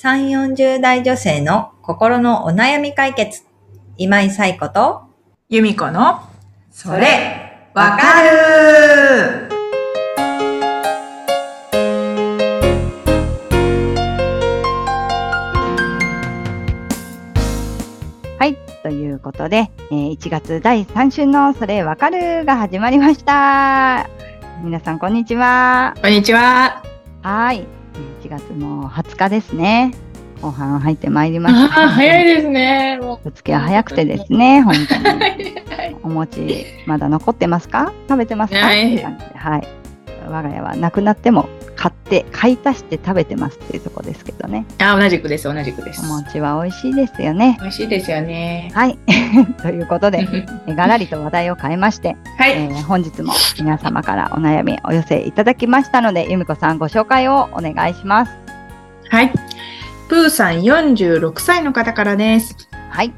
3、40代女性の心のお悩み解決。今井彩子と、由美子の、それ、わかるはい。ということで、えー1月第3週のそれわかるが始まりました。皆さん、こんにちは。こんにちは。はい。1月の20日ですね。後半入ってまいりまあした。あ、早いですね。もぶつけは早くてですね、本当う。に。はいお餅、まだ残ってますか？食べてますか？ないって感じではい。我が家はなくなっても買って、買い足して食べてますっていうところですけどね。あ、同じくです、同じくですお。餅は美味しいですよね。美味しいですよね。はい。ということで、えがらりと話題を変えまして、はい。えー本日も皆様からお悩みお寄せいただきましたので、由美子さんご紹介をお願いします。はい。プーさん46歳の方からです。はい。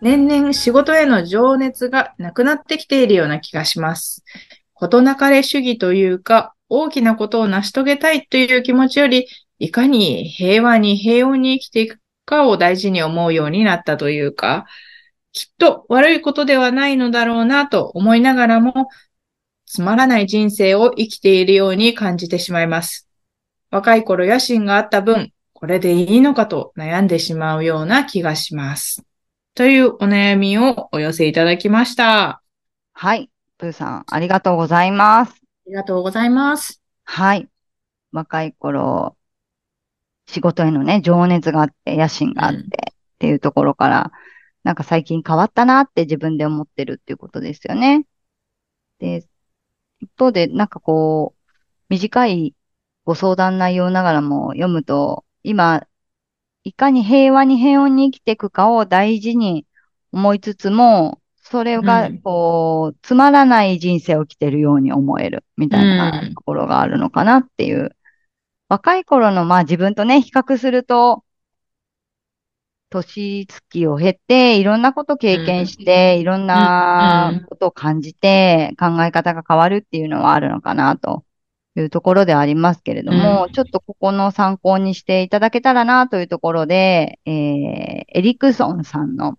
年々仕事への情熱がなくなってきているような気がします。事なかれ主義というか、大きなことを成し遂げたいという気持ちより、いかに平和に平穏に生きていくかを大事に思うようになったというか、きっと悪いことではないのだろうなと思いながらも、つまらない人生を生きているように感じてしまいます。若い頃野心があった分、これでいいのかと悩んでしまうような気がします。というお悩みをお寄せいただきました。はい。プーさん、ありがとうございます。りがとうございます。はい。若い頃、仕事へのね、情熱があって、野心があって、うんっていうところから、なんか最近変わったなって自分で思ってるっていうことですよね。で、一方で、なんかこう、短いご相談内容ながらも読むと、今、いかに平和に平穏に生きていくかを大事に思いつつも、それがうん、こう、つまらない人生を生きてるように思える、みたいなうん。ところがあるのかなっていう。若い頃の、まあ自分とね、比較すると、年月を経て、いろんなこと経験して、いろんなことを感じて、考え方が変わるっていうのはあるのかなというところではありますけれども、うん。ちょっとここの参考にしていただけたらなというところで、えー、エリクソンさんの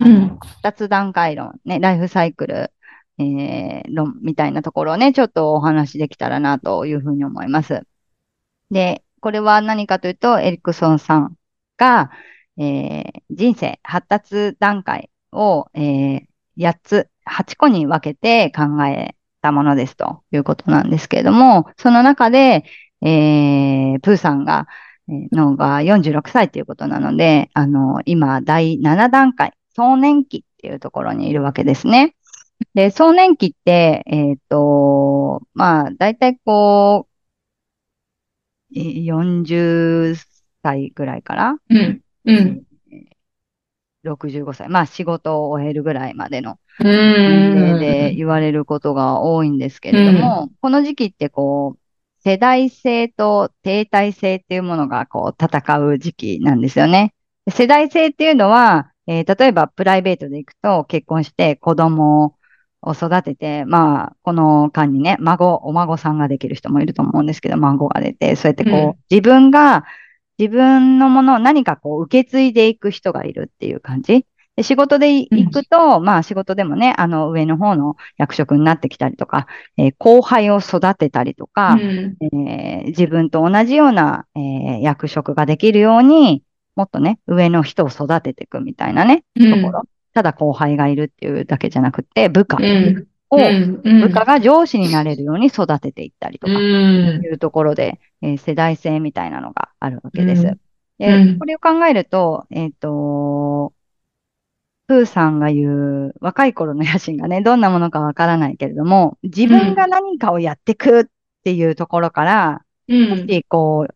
うん発達段階論、ね、ライフサイクル、えー論みたいなところをね、ちょっとお話しできたらなというふうに思います。で、これは何かというと、エリクソンさんが、えー人生発達段階を、えー8つ、8個に分けて考えたものですということなんですけれども、その中で、えープーさんが、えーのが46歳ということなので、あの、今、第7段階、壮年期っていうところにいるわけですね。で、壮年期って、えっと、まあ、だいたいこう、えー40歳ぐらいからうん。うん。65歳、まあ仕事を終えるぐらいまでの。で言われることが多いんですけれども、この時期ってこう、世代性と停滞性っていうものがこう戦う時期なんですよね。で世代性っていうのは、えー例えばプライベートで行くと結婚して子供を育てて、まあ、この間にね、孫、お孫さんができる人もいると思うんですけど、孫が出て、そうやってこう、うん。自分が、自分のものを何かこう受け継いでいく人がいるっていう感じ。で仕事で行くと、まあ仕事でもね、あの上の方の役職になってきたりとか、えー後輩を育てたりとか、うん。えー自分と同じような、えー役職ができるように、もっとね、上の人を育てていくみたいなね、うん。ところ。ただ後輩がいるっていうだけじゃなくて、部下。うん。を、うん。部下が上司になれるように育てていったりとか、うん。いうところで、えー世代性みたいなのがあるわけです。うん。でうん。これを考えると、えっ、と、プーさんが言う若い頃の野心がね、どんなものかわからないけれども、自分が何かをやってくっていうところから、うん。もしこう、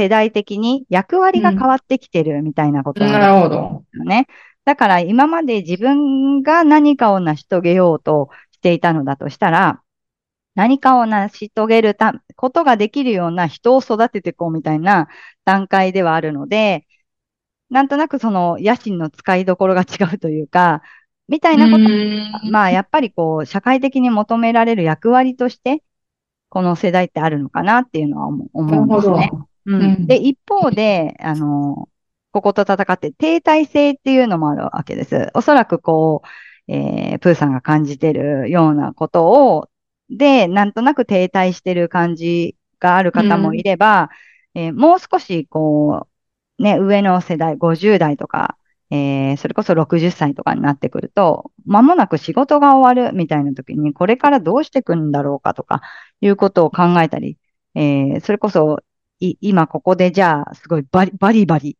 世代的に役割が変わってきてるみたいなことなんですなるほど。よね。だから今まで自分が何かを成し遂げようとしていたのだとしたら、何かを成し遂げるたことができるような人を育てていこうみたいな段階ではあるので、なんとなくその野心の使いどころが違うというか、みたいなことうんまあ、やっぱりこう、社会的に求められる役割として、この世代ってあるのかなっていうのは思思うんですね。ううんうんで、一方で、あの、ここと戦って停滞性っていうのもあるわけです。おそらくこう、えー、プーさんが感じてるようなことを、で、なんとなく停滞してる感じがある方もいれば、えーもう少しこう、ね、上の世代、50代とか、えーそれこそ60歳とかになってくると、間もなく仕事が終わるみたいな時に、これからどうしていくんだろうかとか、いうことを考えたり、えーそれこそ、い、今ここでじゃあ、すごいバリバリバリ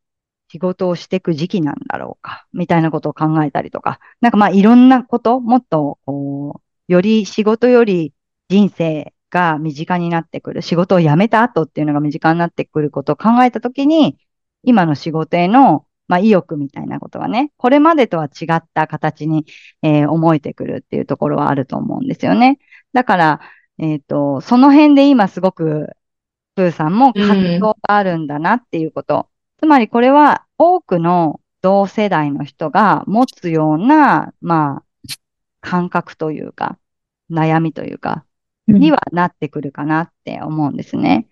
仕事をしていく時期なんだろうか、みたいなことを考えたりとか、なんかまあいろんなこと、もっと、こう、より仕事より人生が身近になってくる、仕事を辞めた後っていうのが身近になってくることを考えたときに、今の仕事への、まあ、意欲みたいなことがね、これまでとは違った形に、えー思えてくるっていうところはあると思うんですよね。だから、えっと、その辺で今すごく、プーさんも葛藤があるんだなっていうこと。つまりこれは多くの同世代の人が持つような、まあ、感覚というか、悩みというか、にはなってくるかなって思うんですね。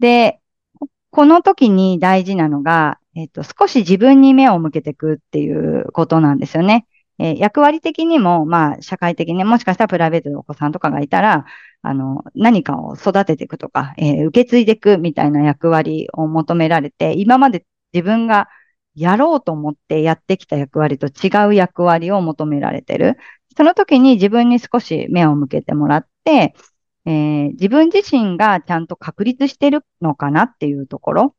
で、ここの時に大事なのが、えっと、少し自分に目を向けていくっていうことなんですよね。えー役割的にも、まあ、社会的に、もしかしたらプライベートでお子さんとかがいたら、あの、何かを育てていくとか、えー受け継いでいくみたいな役割を求められて、今まで自分がやろうと思ってやってきた役割と違う役割を求められてる。その時に自分に少し目を向けてもらって、えー自分自身がちゃんと確立してるのかなっていうところ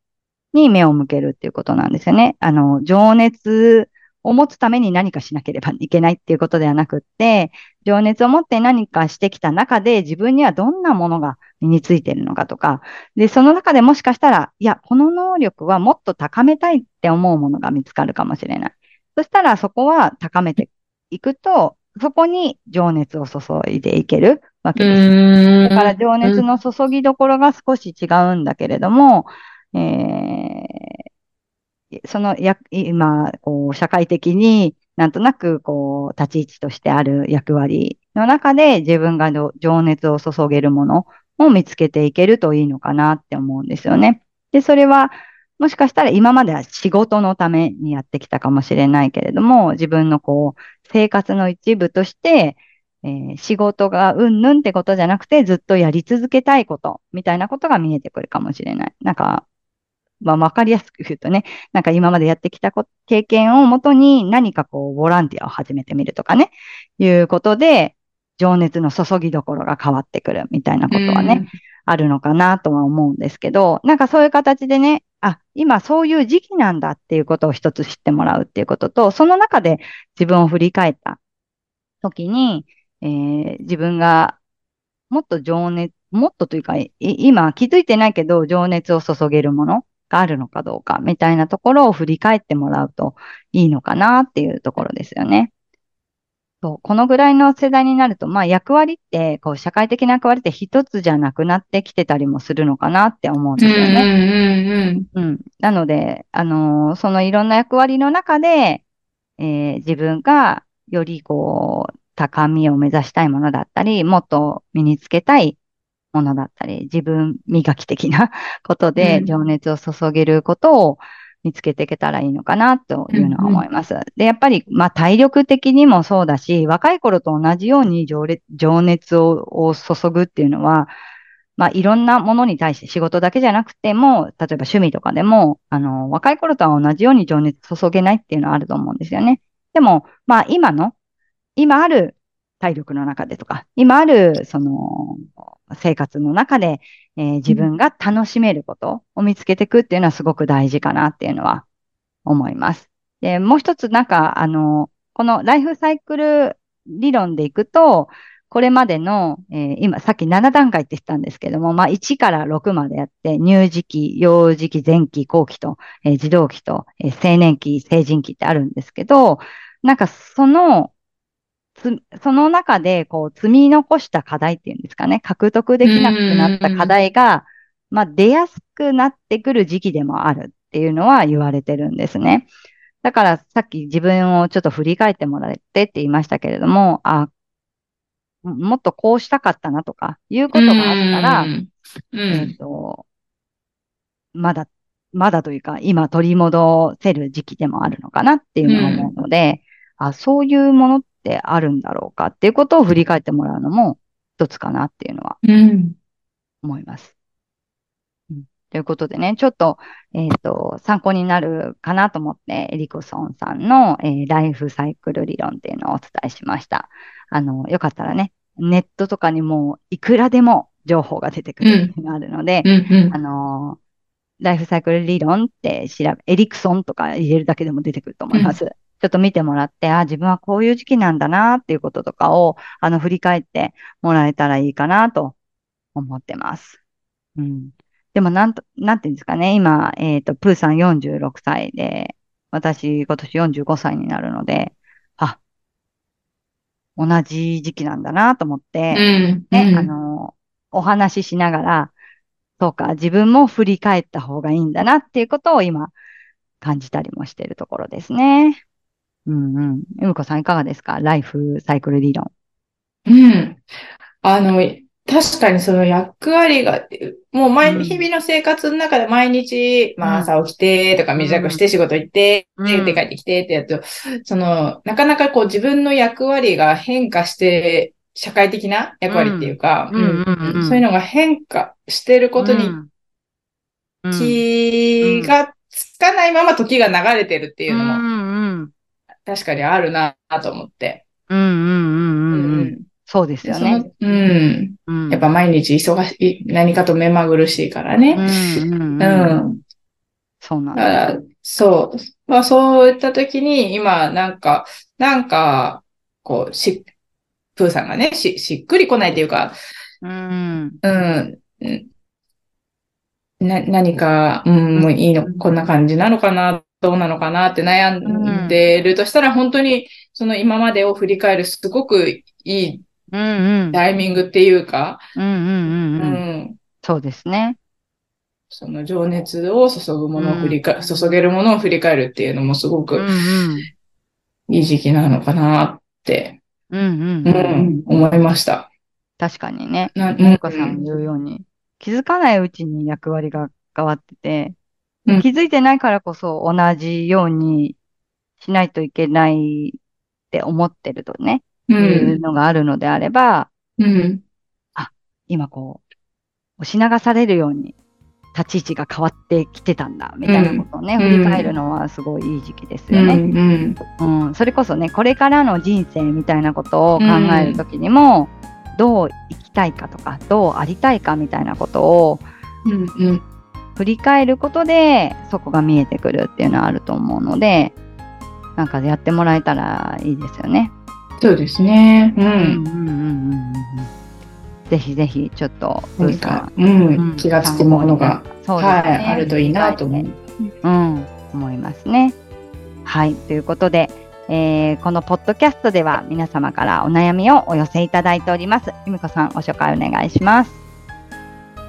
に目を向けるっていうことなんですよね。あの、情熱を持つために何かしなければいけないっていうことではなくって、情熱を持って何かしてきた中で自分にはどんなものが身についているのかとか、で、その中でもしかしたら、いや、この能力はもっと高めたいって思うものが見つかるかもしれない。そしたらそこは高めていくと、そこに情熱を注いでいけるわけです。だから情熱の注ぎどころが少し違うんだけれども、えーそのや、今、こう、社会的になんとなく、こう、立ち位置としてある役割の中で自分が情熱を注げるものを見つけていけるといいのかなって思うんですよね。で、それは、もしかしたら今までは仕事のためにやってきたかもしれないけれども、自分のこう、生活の一部として、えー仕事がうんぬんってことじゃなくて、ずっとやり続けたいこと、みたいなことが見えてくるかもしれない。なんか、まあ、わかりやすく言うとね、なんか今までやってきたこ経験をもとに何かこう、ボランティアを始めてみるとかね、いうことで、情熱の注ぎどころが変わってくるみたいなことはね、あるのかなとは思うんですけど、なんかそういう形でね、あ、今そういう時期なんだっていうことを一つ知ってもらうっていうことと、その中で自分を振り返った時に、えー自分がもっと情熱、もっとというか、い今気づいてないけど情熱を注げるものがあるのかどうかみたいなところを振り返ってもらうといいのかなっていうところですよね。そう、このぐらいの世代になると、まあ役割って、こう社会的な役割って一つじゃなくなってきてたりもするのかなって思うんですよね。うん。なので、あのーそのいろんな役割の中で、えー自分がよりこう、高みを目指したいものだったり、もっと身につけたいものだったり、自分磨き的な ことでうん情熱を注げることを見つけていけたらいいのかなというのは思います。で、やっぱり、まあ体力的にもそうだし、若い頃と同じように情熱を注ぐっていうのは、まあ、いろんなものに対して仕事だけじゃなくても、例えば趣味とかでも、あの、若い頃とは同じように情熱注げないっていうのはあると思うんですよね。でも、まあ、今の、今ある体力の中でとか、今ある、その、生活の中で、えー自分が楽しめることを見つけていくっていうのはすごく大事かなっていうのは思います。で、もう一つなんか、あの、このライフサイクル理論でいくと、これまでの、えー今、さっき7段階って言ったんですけども、まあ、1から6までやって、乳児期、幼児期、前期、後期と、えー児童期と、えー青年期、成人期ってあるんですけど、なんかその、その中で、こう、積み残した課題っていうんですかね、獲得できなくなった課題が、まあ、出やすくなってくる時期でもあるっていうのは言われてるんですね。だから、さっき自分をちょっと振り返ってもらってって言いましたけれども、あ、もっとこうしたかったなとか、いうことがあったら、うんえっと、まだ、まだというか、今取り戻せる時期でもあるのかなっていうのを思うので、あ、そういうものってあるんだろうかっていうことを振り返ってもらうのも一つかなっていうのはうん。思います。うんということでね、ちょっと、えっ、と、参考になるかなと思って、エリコソンさんの、えーライフサイクル理論っていうのをお伝えしました。あの、よかったらね、ネットとかにもいくらでも情報が出てくるっていうのがあるので、うんあのーライフサイクル理論って調べ、エリクソンとか入れるだけでも出てくると思います。ちょっと見てもらって、あ、自分はこういう時期なんだなっていうこととかを、あの、振り返ってもらえたらいいかなと思ってます。うん。でも、なんと、なんていうんですかね。今、えっと、プーさん46歳で、私今年45歳になるので、あ、同じ時期なんだなと思って、うん。ね、うんあの、お話ししながら、そうか、自分も振り返った方がいいんだなっていうことを今感じたりもしているところですね。うんうん。ゆむこさんいかがですか？ライフサイクル理論。うん。あの、確かにその役割が、もう毎、うん日々の生活の中で毎日、まあうん朝起きてとか身支度して仕事行って、うん。で、帰ってきてってやると、その、なかなかこう自分の役割が変化して、社会的な役割っていうか、そういうのが変化してることに気がつかないまま時が流れてるっていうのも確かにあるなと思って。うんうんうんうんうんうんそうですよね。うん。うんやっぱ毎日忙しい、何かと目まぐるしいからね。うんうんううんん。そうなんだ。そう。まあそういった時に、今、なんか、なんか、こう、し、プーさんがね、し、しっくりこないっていうか、うん。うん。うんな、何か、うん、もういいの、こんな感じなのかな、どうなのかなって悩んでるとしたら、本当に、その今までを振り返るすごくいいうんうん。タイミングっていうか、ううんうんうんうん。ん。そうですね。その情熱を注ぐものを振り返、注げるものを振り返るっていうのもすごうんくうん。いい時期なのかなって、うんうんううん。ん、思いました。確かにね。な、ゆかさん言うように、気づかないうちに役割が変わってて、うん。気づいてないからこそ同じようにしないといけないって思ってるとね、う、いうんのがあるのであれば、うん、今こう、押し流されるように立ち位置が変わってきてたんだ、みたいなことをね、うん。振り返るのはすごいいい時期ですうん、よね。うん、うん、それこそね、これからの人生みたいなことを考えるときにも、どう生きたいかとか、どうありたいかみたいなことをうん、うん、振り返ることで、そこが見えてくるっていうのはあると思うので、なんかやってもらえたらいいですよね。そうですね。う。うんうんうんうんうんぜひぜひ、ちょっと、ブーさ何かん、、うん、気がつくものが、そうですね。はい、あるといいなと思う。うん、思いますね。はい。ということで、えーこのポッドキャストでは皆様からお悩みをお寄せいただいております。ゆみこさん、ご紹介お願いします。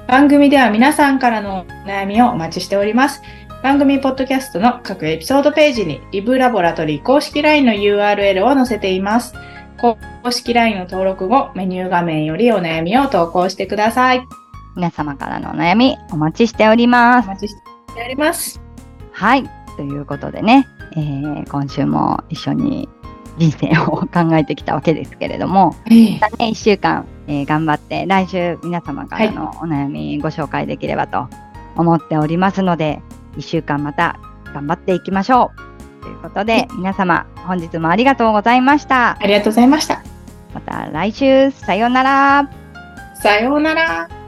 番組では皆さんからのお悩みをお待ちしております。番組ポッドキャストの各エピソードページにリブラボラトリー公式 LINE の URL を載せています。公式 LINE の登録後、メニュー画面よりお悩みを投稿してください。皆様からのお悩み、お待ちしております。お待ちしております。はい。ということでね、えー今週も一緒に人生を考えてきたわけですけれども、えまたね、1週間、えー頑張って、来週皆様からのお悩みご紹介できればと思っておりますので、1週間また頑張っていきましょう。ということで、皆様、本日もありがとうございました。ありがとうございました。また来週、さようなら。さようなら。